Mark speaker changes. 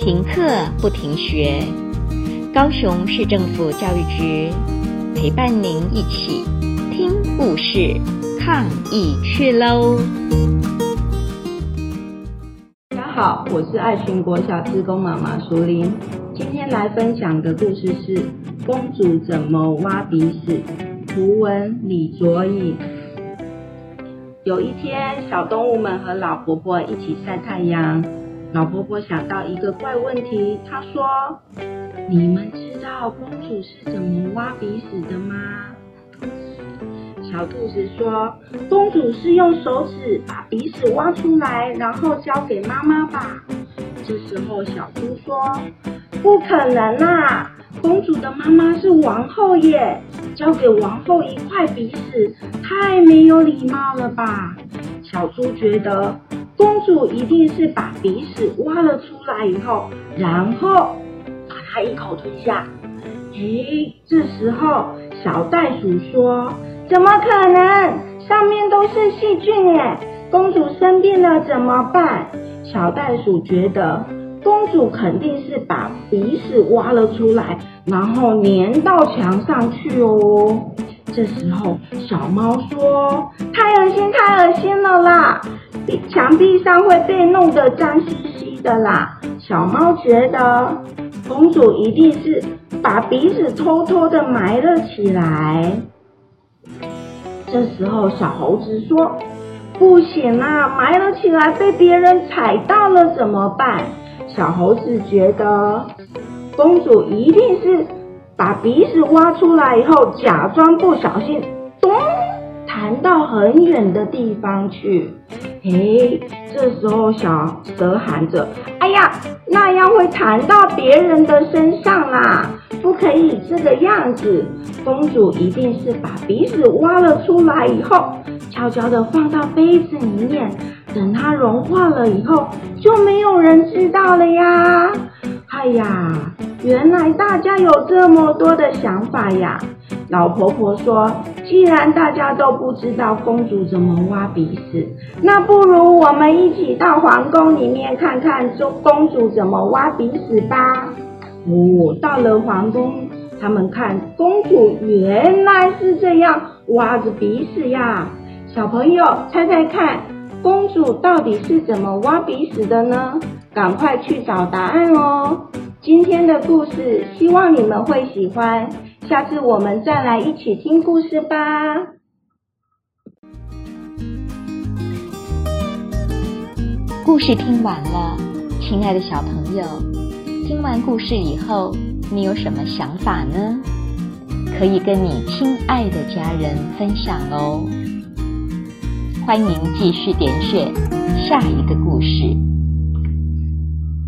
Speaker 1: 停课不停学，高雄市政府教育局陪伴您一起听故事、抗疫去喽！
Speaker 2: 大家好，我是爱群国小志工妈妈淑玲，今天来分享的故事是《公主怎么挖鼻屎》，图文李卓颖。有一天，小动物们和老婆婆一起晒太阳。老婆婆想到一个怪问题，她说：“你们知道公主是怎么挖鼻屎的吗？”小兔子说：“公主是用手指把鼻屎挖出来，然后交给妈妈吧。”这时候，小猪说：“不可能啊！公主的妈妈是王后耶，交给王后一块鼻屎，太没有礼貌了吧？”小猪觉得。公主一定是把鼻屎挖了出来以后，然后把它一口吞下。咦，这时候小袋鼠说：“怎么可能？上面都是细菌耶！公主生病了怎么办？”小袋鼠觉得公主肯定是把鼻屎挖了出来，然后粘到墙上去哦。这时候小猫说：“太恶心，太心了啦！”墙壁上会被弄得脏兮兮的啦。小猫觉得公主一定是把鼻子偷偷的埋了起来。这时候小猴子说：“不行啊，埋了起来被别人踩到了怎么办？”小猴子觉得公主一定是把鼻屎挖出来以后，假装不小心，咚，弹到很远的地方去。诶，这时候小蛇喊着：“哎呀，那样会弹到别人的身上啦，不可以这个样子。”公主一定是把鼻屎挖了出来以后，悄悄地放到杯子里面，等它融化了以后，就没有人知道了呀。哎呀，原来大家有这么多的想法呀！老婆婆说：“既然大家都不知道公主怎么挖鼻屎，那不如我们一起到皇宫里面看看，说公主怎么挖鼻屎吧。”哦，到了皇宫，他们看公主原来是这样挖着鼻屎呀。小朋友，猜猜看，公主到底是怎么挖鼻屎的呢？赶快去找答案哦！今天的故事，希望你们会喜欢。下次我们再来一起听故事吧。
Speaker 1: 故事听完了，亲爱的小朋友，听完故事以后，你有什么想法呢？可以跟你亲爱的家人分享哦。欢迎继续点选下一个故事。